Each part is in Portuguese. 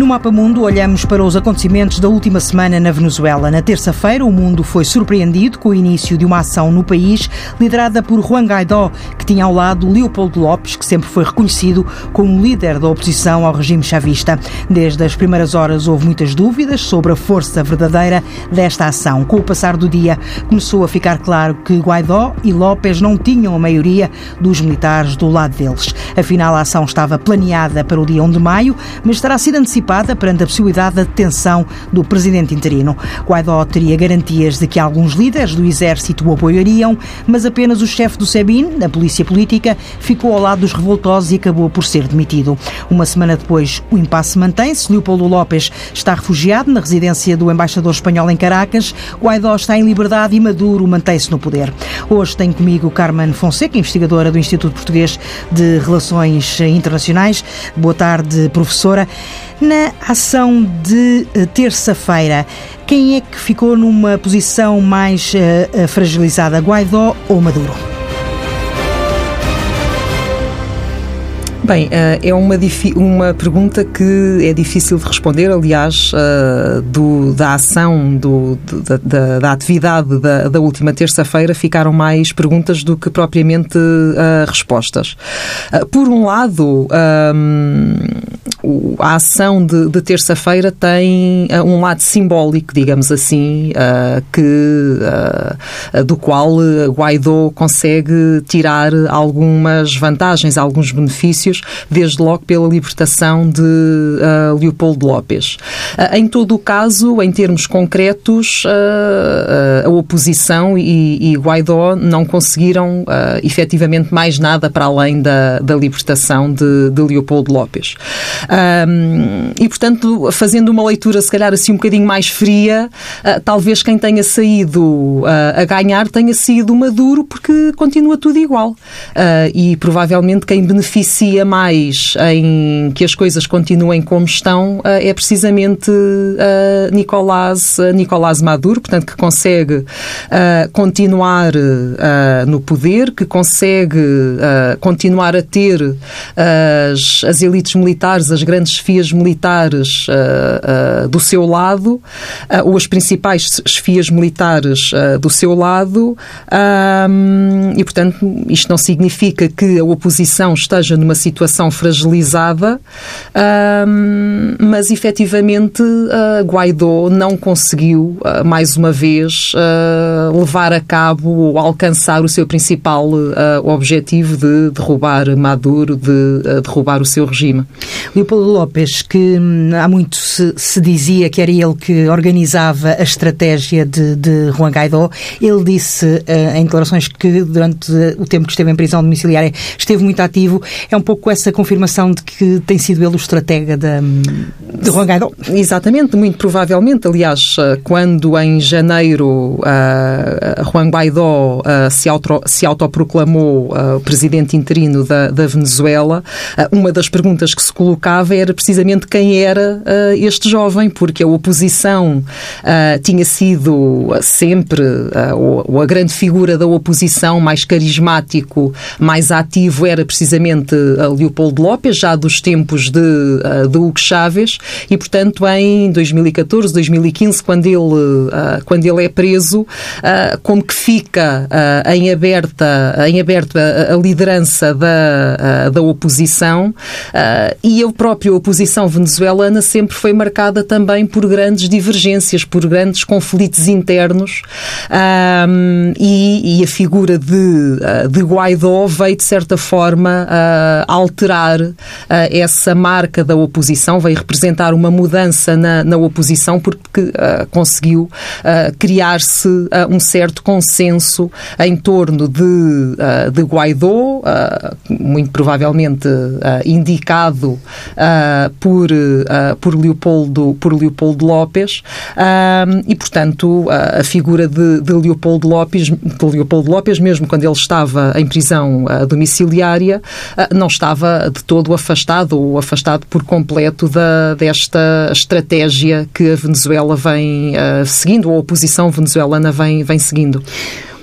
No Mapa Mundo, olhamos para os acontecimentos da última semana na Venezuela. Na terça-feira, o mundo foi surpreendido com o início de uma ação no país liderada por Juan Guaidó, que tinha ao lado Leopoldo Lopes, que sempre foi reconhecido como líder da oposição ao regime chavista. Desde as primeiras horas houve muitas dúvidas sobre a força verdadeira desta ação. Com o passar do dia, começou a ficar claro que Guaidó e Lopes não tinham a maioria dos militares do lado deles. Afinal, a ação estava planeada para o dia 1 de maio, mas terá sido antecipada antecipada perante a possibilidade da detenção do presidente interino. Guaidó teria garantias de que alguns líderes do exército o apoiariam, mas apenas o chefe do SEBIN, da polícia política, ficou ao lado dos revoltosos e acabou por ser demitido. Uma semana depois, o impasse mantém-se. Leopoldo López está refugiado na residência do embaixador espanhol em Caracas. Guaidó está em liberdade e Maduro mantém-se no poder. Hoje tenho comigo Carmen Fonseca, investigadora do Instituto Português de Relações Internacionais. Boa tarde, professora. Na ação de eh, terça-feira, quem é que ficou numa posição mais uh, fragilizada, Guaidó ou Maduro? Bem, é uma, uma pergunta que é difícil de responder, aliás, do, da ação, do, da, da, atividade da, da última terça-feira ficaram mais perguntas do que propriamente respostas. Por um lado, a ação de, de terça-feira tem uh, um lado simbólico, digamos assim, uh, que, uh, do qual Guaidó consegue tirar algumas vantagens, alguns benefícios, desde logo pela libertação de Leopoldo López. em todo o caso, em termos concretos, a oposição e, e, Guaidó não conseguiram efetivamente mais nada para além da, da libertação de, de Leopoldo López. Um, e, portanto, fazendo uma leitura, se calhar, assim um bocadinho mais fria, uh, talvez quem tenha saído uh, a ganhar tenha sido Maduro, porque continua tudo igual. Uh, e provavelmente quem beneficia mais em que as coisas continuem como estão é precisamente Nicolás, Nicolás Maduro, portanto, que consegue continuar no poder, que consegue continuar a ter as, as elites militares, as grandes chefias militares uh, uh, do seu lado, uh, ou as principais chefias militares do seu lado, e, portanto, isto não significa que a oposição esteja numa situação fragilizada, mas, efetivamente, Guaidó não conseguiu, mais uma vez, levar a cabo ou alcançar o seu principal objetivo de derrubar Maduro, de derrubar o seu regime. Leopoldo Lopes, que hum, há muito se, se, dizia que era ele que organizava a estratégia de, de Juan Guaidó, ele disse uh, em declarações que durante o tempo que esteve em prisão domiciliária esteve muito ativo. É um pouco essa confirmação de que tem sido ele o estratega de, de Juan Guaidó? Exatamente, muito provavelmente. Aliás, eh, quando em janeiro uh, Juan Guaidó uh, se, auto, se autoproclamou uh, presidente interino da, da Venezuela, uma das perguntas que se colocava era precisamente quem era uh, este jovem, porque a oposição uh, tinha sido sempre, uh, ou, a grande figura da oposição, mais carismático, mais ativo, era precisamente Leopoldo López, já dos tempos de, de Hugo Chávez, e portanto em 2014, 2015, quando ele, quando ele é preso, como que fica em aberta, em aberto a, a liderança da, da oposição, e eu próprio própria oposição venezuelana sempre foi marcada também por grandes divergências, por grandes conflitos internos um, e, e, a figura de, ah, de Guaidó veio, de certa forma, uh, alterar uh, essa marca da oposição, veio representar uma mudança na, na oposição porque uh, conseguiu criar-se um certo consenso em torno de, de Guaidó, muito provavelmente indicado uh, por, uh, por, Leopoldo, por Leopoldo Lopes e, portanto, a figura de, de, Leopoldo Lopes, de Leopoldo Lopes, mesmo quando ele estava em prisão domiciliária, não estava de todo afastado ou afastado por completo da, desta estratégia que a Venezuela vem seguindo, ou a oposição venezuelana vem, vem seguindo.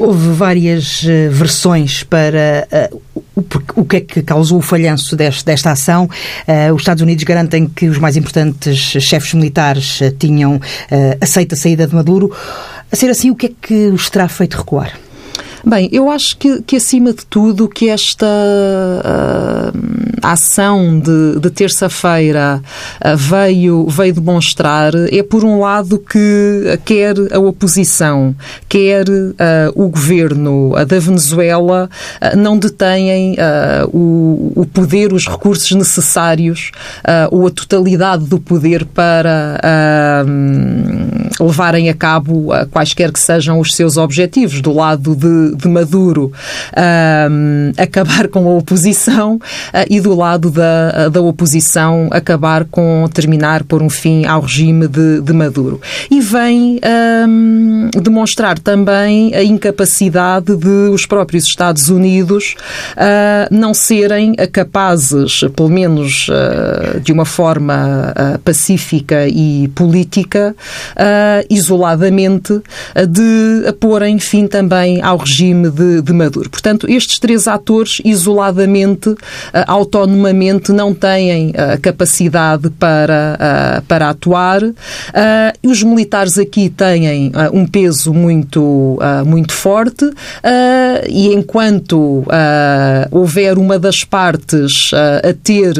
Houve várias uh, versões para uh, o, o, que é que causou o falhanço deste, desta ação. Uh, os Estados Unidos garantem que os mais importantes chefes militares tinham aceito a saída de Maduro. A ser assim, o que é que os terá feito recuar? Bem, eu acho que, que acima de tudo que esta uh, ação de, de terça-feira uh, veio, veio demonstrar é, por um lado, que quer a oposição, quer uh, o governo da Venezuela não detêm o, o poder, os recursos necessários ou a totalidade do poder para levarem a cabo quaisquer que sejam os seus objetivos. Do lado de de Maduro um, acabar com a oposição uh, e do lado da, da oposição acabar com terminar por um fim ao regime de, de Maduro. E vem um, demonstrar também a incapacidade de os próprios Estados Unidos uh, não serem capazes, pelo menos uh, de uma forma pacífica e política, isoladamente, de porem fim também ao regime regime de, de Maduro. Portanto, estes três atores, isoladamente, uh, autonomamente, não têm uh, capacidade para, uh, para atuar. os militares aqui têm um peso muito, muito forte e enquanto houver uma das partes a ter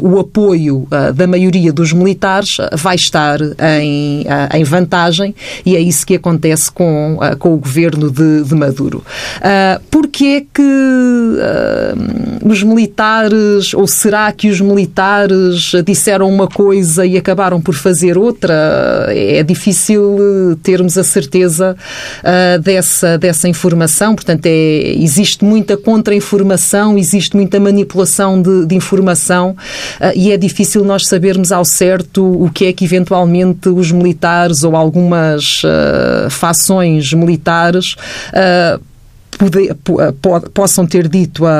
o apoio da maioria dos militares, vai estar em, em vantagem e é isso que acontece com, com o governo de, de Maduro. Uh, Porquê é que uh, os militares, ou será que os militares disseram uma coisa e acabaram por fazer outra? É difícil termos a certeza uh, dessa, dessa informação. Portanto, é, existe muita contra-informação, existe muita manipulação de, de informação uh, e é difícil nós sabermos ao certo o que é que eventualmente os militares ou algumas uh, fações militares Eh, possam ter dito a,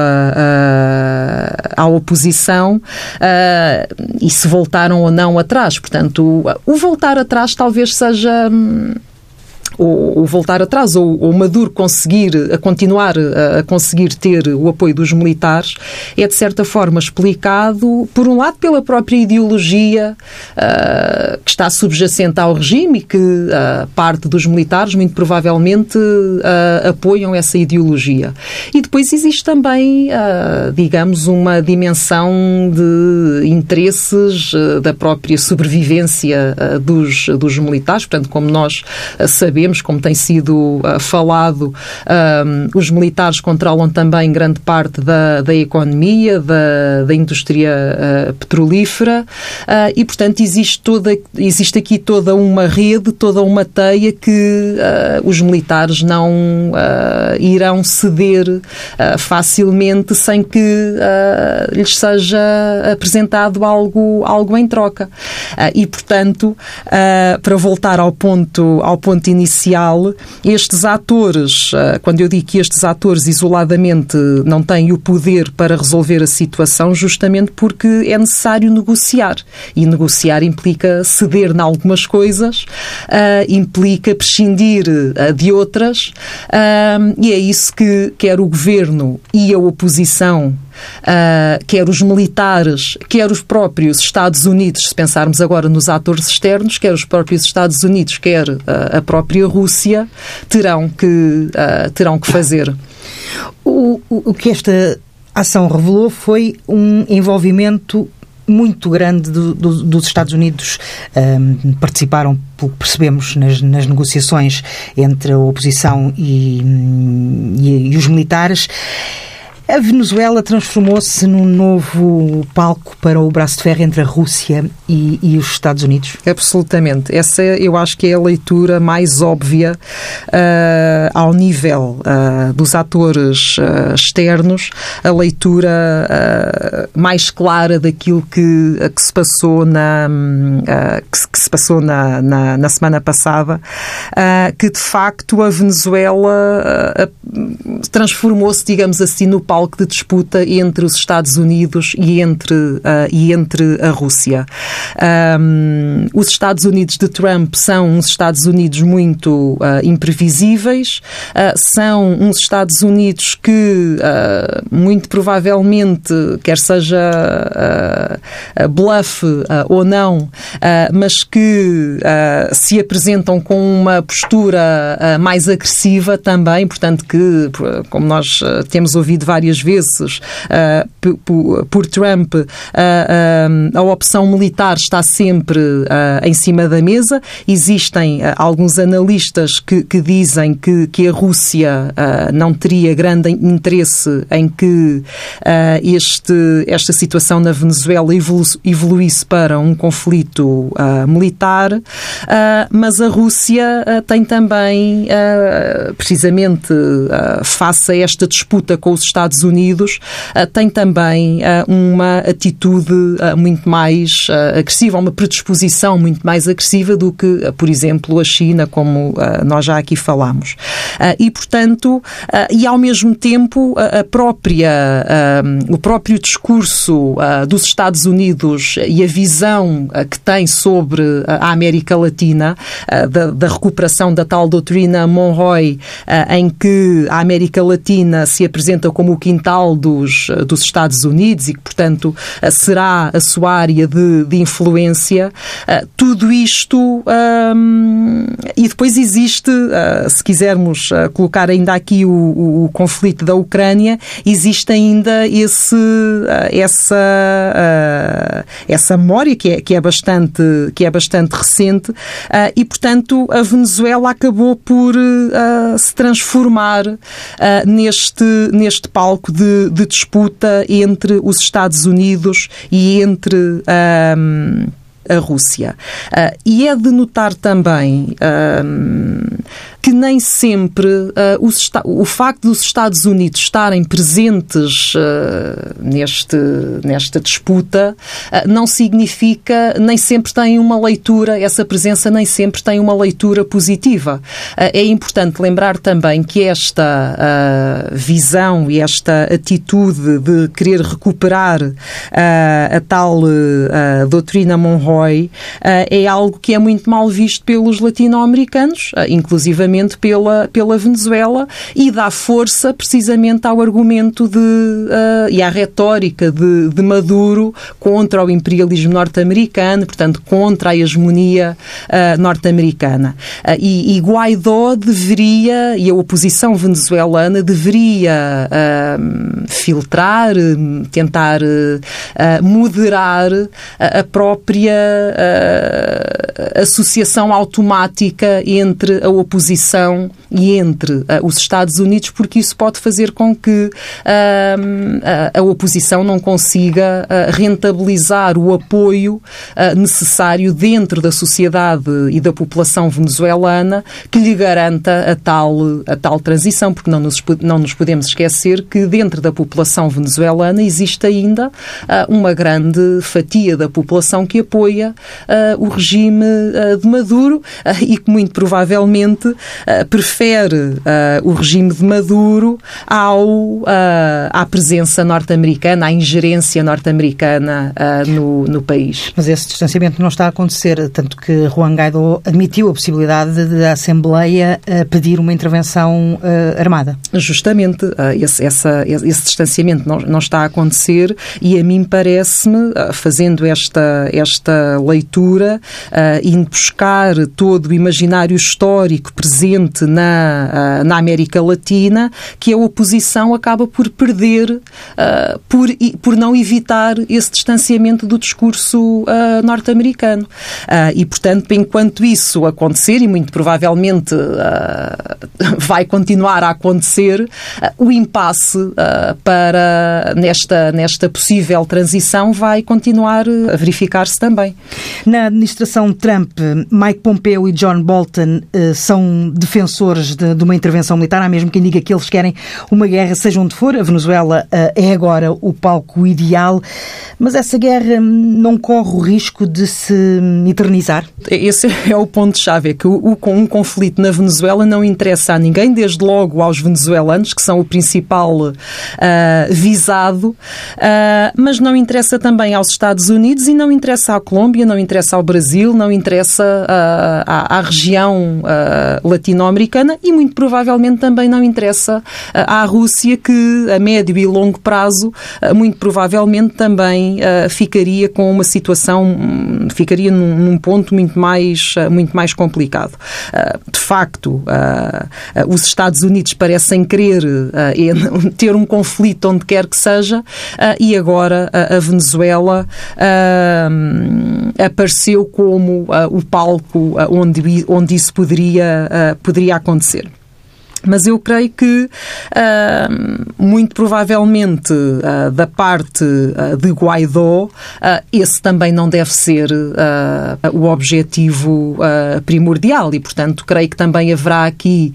a, à oposição uh, e se voltaram ou não atrás. Portanto, o, o voltar atrás talvez seja. Hum, ou, ou voltar atrás, ou, ou, Maduro conseguir, a continuar a, a, conseguir ter o apoio dos militares, é de certa forma explicado, por um lado, pela própria ideologia uh, que está subjacente ao regime e que uh, parte dos militares, muito provavelmente, uh, apoiam essa ideologia. E depois existe também, digamos, uma dimensão de interesses da própria sobrevivência dos, dos militares, portanto, como nós sabemos, sabemos, como tem sido uh, falado, um, os militares controlam também grande parte da, da economia, da, da indústria uh, petrolífera uh, e, portanto, existe, toda, existe aqui toda uma rede, toda uma teia que os militares não irão ceder facilmente sem que lhes seja apresentado algo, algo em troca. e, portanto, para voltar ao ponto, ao ponto inicial, inicial, estes atores, ah, quando eu digo que estes atores isoladamente não têm o poder para resolver a situação, justamente porque é necessário negociar. E negociar implica ceder em algumas coisas, uh, implica prescindir uh, de outras, e é isso que quer o governo e a oposição uh, quer os militares, quer os próprios Estados Unidos, se pensarmos agora nos atores externos, quer os próprios Estados Unidos, quer uh, a própria Rússia, terão que, uh, terão que fazer. O, o, o que esta ação revelou foi um envolvimento muito grande do, do, dos Estados Unidos um, participaram, pelo que percebemos, nas, nas, negociações entre a oposição e, e, e os militares. A Venezuela transformou-se num novo palco para o braço de ferro entre a Rússia e, e, os Estados Unidos? Absolutamente. Essa eu acho que é a leitura mais óbvia uh, ao nível uh, dos atores uh, externos, a leitura mais clara daquilo que, que se passou na, que, que, se passou na, na, na semana passada, que de facto a Venezuela transformou-se, digamos assim, no palco de disputa entre os Estados Unidos e entre, uh, e entre a Rússia. Um, os Estados Unidos de Trump são uns Estados Unidos muito uh, imprevisíveis, uh, são uns Estados Unidos que, muito provavelmente, quer seja bluff ou não, mas que se apresentam com uma postura mais agressiva também, portanto, que, como nós temos ouvido várias vezes, por, por Trump, a opção militar está sempre em cima da mesa. Existem alguns analistas que, que dizem que, que a Rússia não teria grande interesse em que este, esta situação na Venezuela evolu, evoluísse para um conflito militar, mas a Rússia tem também, precisamente face a esta disputa com os Estados Unidos, tem também uma atitude muito mais agressiva, uma predisposição muito mais agressiva do que, por exemplo, a China, como nós já aqui falámos. E, portanto, e ao mesmo tempo, a própria, o próprio discurso dos Estados Unidos e a visão que tem sobre a América Latina, da, da recuperação da tal doutrina Monroe, em que a América Latina se apresenta como o quintal dos, dos Estados Unidos e que, portanto, será a sua área de, de influência. Tudo isto, e depois existe, se quisermos colocar ainda aqui o, o, o conflito da Ucrânia, existe ainda esse, essa, essa memória que é, que é, bastante, que é bastante recente e, portanto, a Venezuela acabou por se transformar neste, neste palco de, de disputa entre os Estados Unidos e entre um, a Rússia. Uh, e é de notar também um, que nem sempre uh, os, o facto dos Estados Unidos estarem presentes uh, neste, nesta disputa uh, não significa, nem sempre tem uma leitura, essa presença nem sempre tem uma leitura positiva. é importante lembrar também que esta visão e esta atitude de querer recuperar a tal doutrina Monroe é algo que é muito mal visto pelos latino-americanos, inclusivamente pela, pela Venezuela e dá força precisamente ao argumento de, uh, e à retórica de, de, Maduro contra o imperialismo norte-americano, portanto, contra a hegemonia uh, norte-americana. Uh, e, e, Guaidó deveria, e a oposição venezuelana deveria filtrar, tentar moderar a própria associação automática entre a oposição e entre uh, os Estados Unidos, porque isso pode fazer com que uh, a oposição não consiga uh, rentabilizar o apoio necessário dentro da sociedade e da população venezuelana que lhe garanta a tal, a tal transição, porque não nos, não nos podemos esquecer que dentro da população venezuelana existe ainda uma grande fatia da população que apoia o regime de Maduro e que muito provavelmente uh, prefere uh, o regime de Maduro ao, uh, à presença norte-americana, à ingerência norte-americana no, no país. Mas esse distanciamento não está a acontecer, tanto que Juan Guaidó admitiu a possibilidade da Assembleia pedir uma intervenção armada. Justamente, esse, essa, esse distanciamento não, não está a acontecer e a mim parece-me, fazendo esta, esta leitura, indo buscar todo o imaginário histórico presente presente na, uh, na América Latina, que a oposição acaba por perder uh, por, por não evitar esse distanciamento do discurso uh, norte-americano. e, portanto, enquanto isso acontecer, e muito provavelmente vai continuar a acontecer, o impasse para nesta, nesta possível transição vai continuar a verificar-se também. Na administração Trump, Mike Pompeo e John Bolton são defensores de, de, uma intervenção militar. Há mesmo quem diga que eles querem uma guerra, seja onde for. A Venezuela uh, é agora o palco ideal. Mas essa guerra não corre o risco de se eternizar? Esse é o ponto-chave. É que o, um conflito na Venezuela não interessa a ninguém, desde logo aos venezuelanos, que são o principal uh, visado, uh, mas não interessa também aos Estados Unidos e não interessa à Colômbia, não interessa ao Brasil, não interessa uh, à, à, região latino-americana e muito provavelmente também não interessa à Rússia, que a médio e longo prazo, muito provavelmente também ficaria com uma situação, ficaria num, ponto muito mais, muito mais complicado. De facto, os Estados Unidos parecem querer ter um conflito onde quer que seja, e agora a Venezuela apareceu como o palco onde, onde isso poderia, poderia acontecer. Mas eu creio que, uh, muito provavelmente, uh, da parte uh, de Guaidó, esse também não deve ser o objetivo primordial. E, portanto, creio que também haverá aqui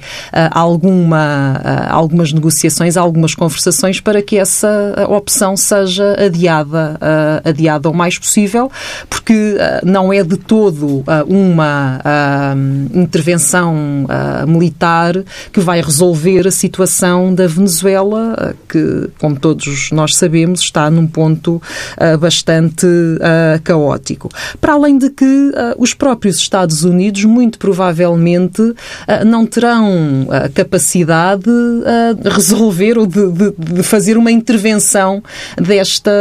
alguma, algumas negociações, algumas conversações para que essa opção seja adiada, adiada o mais possível, porque não é de todo uma intervenção militar que vai vai resolver a situação da Venezuela, que, como todos nós sabemos, está num ponto uh, bastante uh, caótico. Para além de que uh, os próprios Estados Unidos, muito provavelmente, não terão a capacidade de resolver ou de, de, de, fazer uma intervenção desta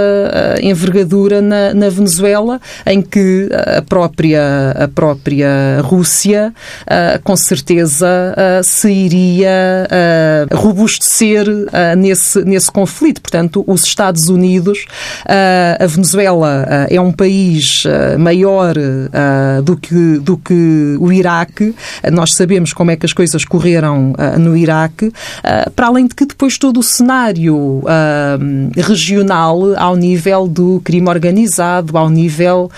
envergadura na, na, Venezuela, em que a própria, a própria Rússia, com certeza, se iria uh, robustecer uh, nesse, nesse conflito. Portanto, os Estados Unidos, uh, a Venezuela é um país maior do, que, do que o Iraque. Nós sabemos como é que as coisas correram no Iraque. para além de que depois todo o cenário regional ao nível do crime organizado, ao nível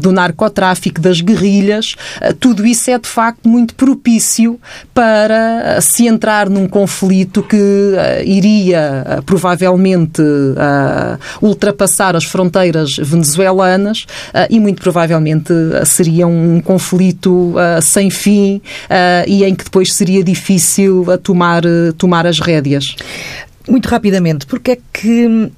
do narcotráfico, das guerrilhas, tudo isso é de facto muito propício para eh, se entrar num conflito que uh, iria uh, provavelmente uh, ultrapassar as fronteiras venezuelanas e muito provavelmente seria um conflito sem fim e em que depois seria difícil tomar, tomar as rédeas. Muito rapidamente, porque é que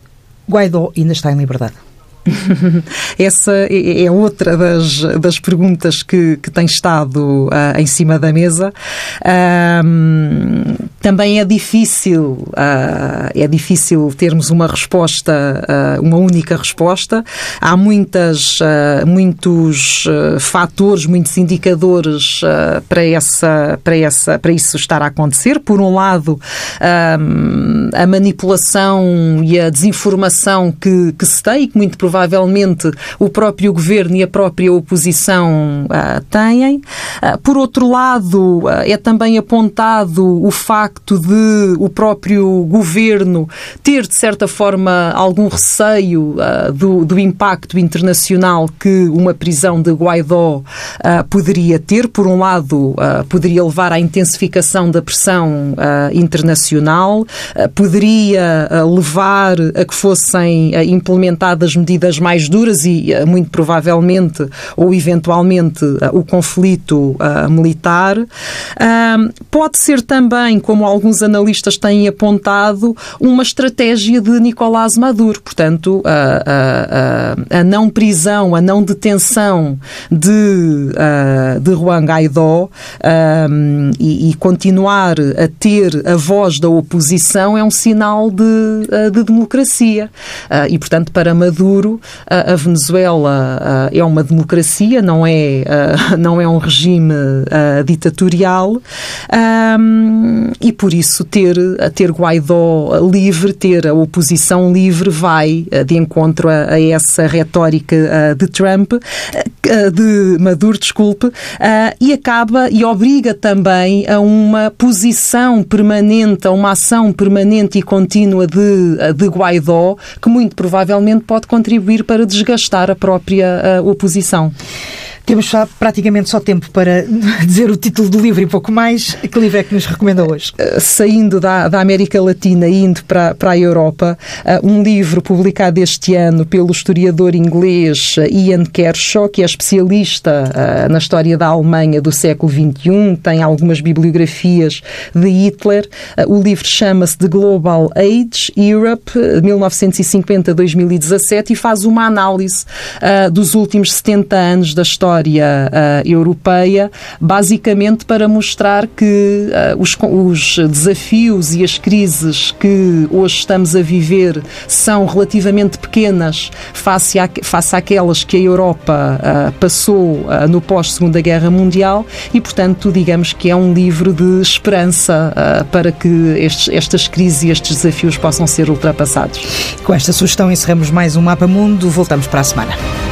Guaidó ainda está em liberdade? Essa é, é outra das, das perguntas que, que tem estado uh, em cima da mesa. Uh, também é difícil, uh, é difícil termos uma resposta, ah, uma única resposta. Há muitas, muitos fatores, muitos indicadores para, essa, para, essa, para isso estar a acontecer. Por um lado, a manipulação e a desinformação que, que se tem e que muito provavelmente provavelmente o próprio governo e a própria oposição uh, têm. Uh, por outro lado, uh, é também apontado o facto de o próprio governo ter, de certa forma, algum receio do, do, impacto internacional que uma prisão de Guaidó poderia ter. Por um lado, poderia levar à intensificação da pressão internacional, poderia levar a que fossem implementadas medidas medidas mais duras e, eh, muito provavelmente, ou eventualmente, eh, o conflito uh, militar. Pode ser também, como alguns analistas têm apontado, uma estratégia de Nicolás Maduro. Portanto, a, a, não prisão, a não detenção de, de Juan Guaidó e, e, continuar a ter a voz da oposição é um sinal de, de democracia. e, portanto, para Maduro, a Venezuela é uma democracia, não é, não é um regime ditatorial. E por isso ter, ter Guaidó livre, ter a oposição livre vai de encontro a, a essa retórica de Trump, de Maduro, desculpe, e acaba e obriga também a uma posição permanente, a uma ação permanente e contínua de, de Guaidó, que muito provavelmente pode contribuir contribuir para desgastar a própria uh, oposição. Temos praticamente só tempo para dizer o título do livro e pouco mais. Que livro é que nos recomenda hoje? Eh, saindo da, da América Latina e indo para, para a Europa, uh, um livro publicado este ano pelo historiador inglês eh, Ian Kershaw, que é especialista na história da Alemanha do século XXI, tem algumas bibliografias de Hitler. O livro chama-se The Global Age, Europe, 1950-2017, e faz uma análise dos últimos 70 anos da história história uh, europeia, basicamente para mostrar que uh, os, os, desafios e as crises que hoje estamos a viver são relativamente pequenas face, face àquelas que a Europa uh, passou no pós-Segunda Guerra Mundial e, portanto, digamos que é um livro de esperança para que estes, estas crises e estes desafios possam ser ultrapassados. Com esta sugestão encerramos mais um Mapa Mundo. Voltamos para a semana.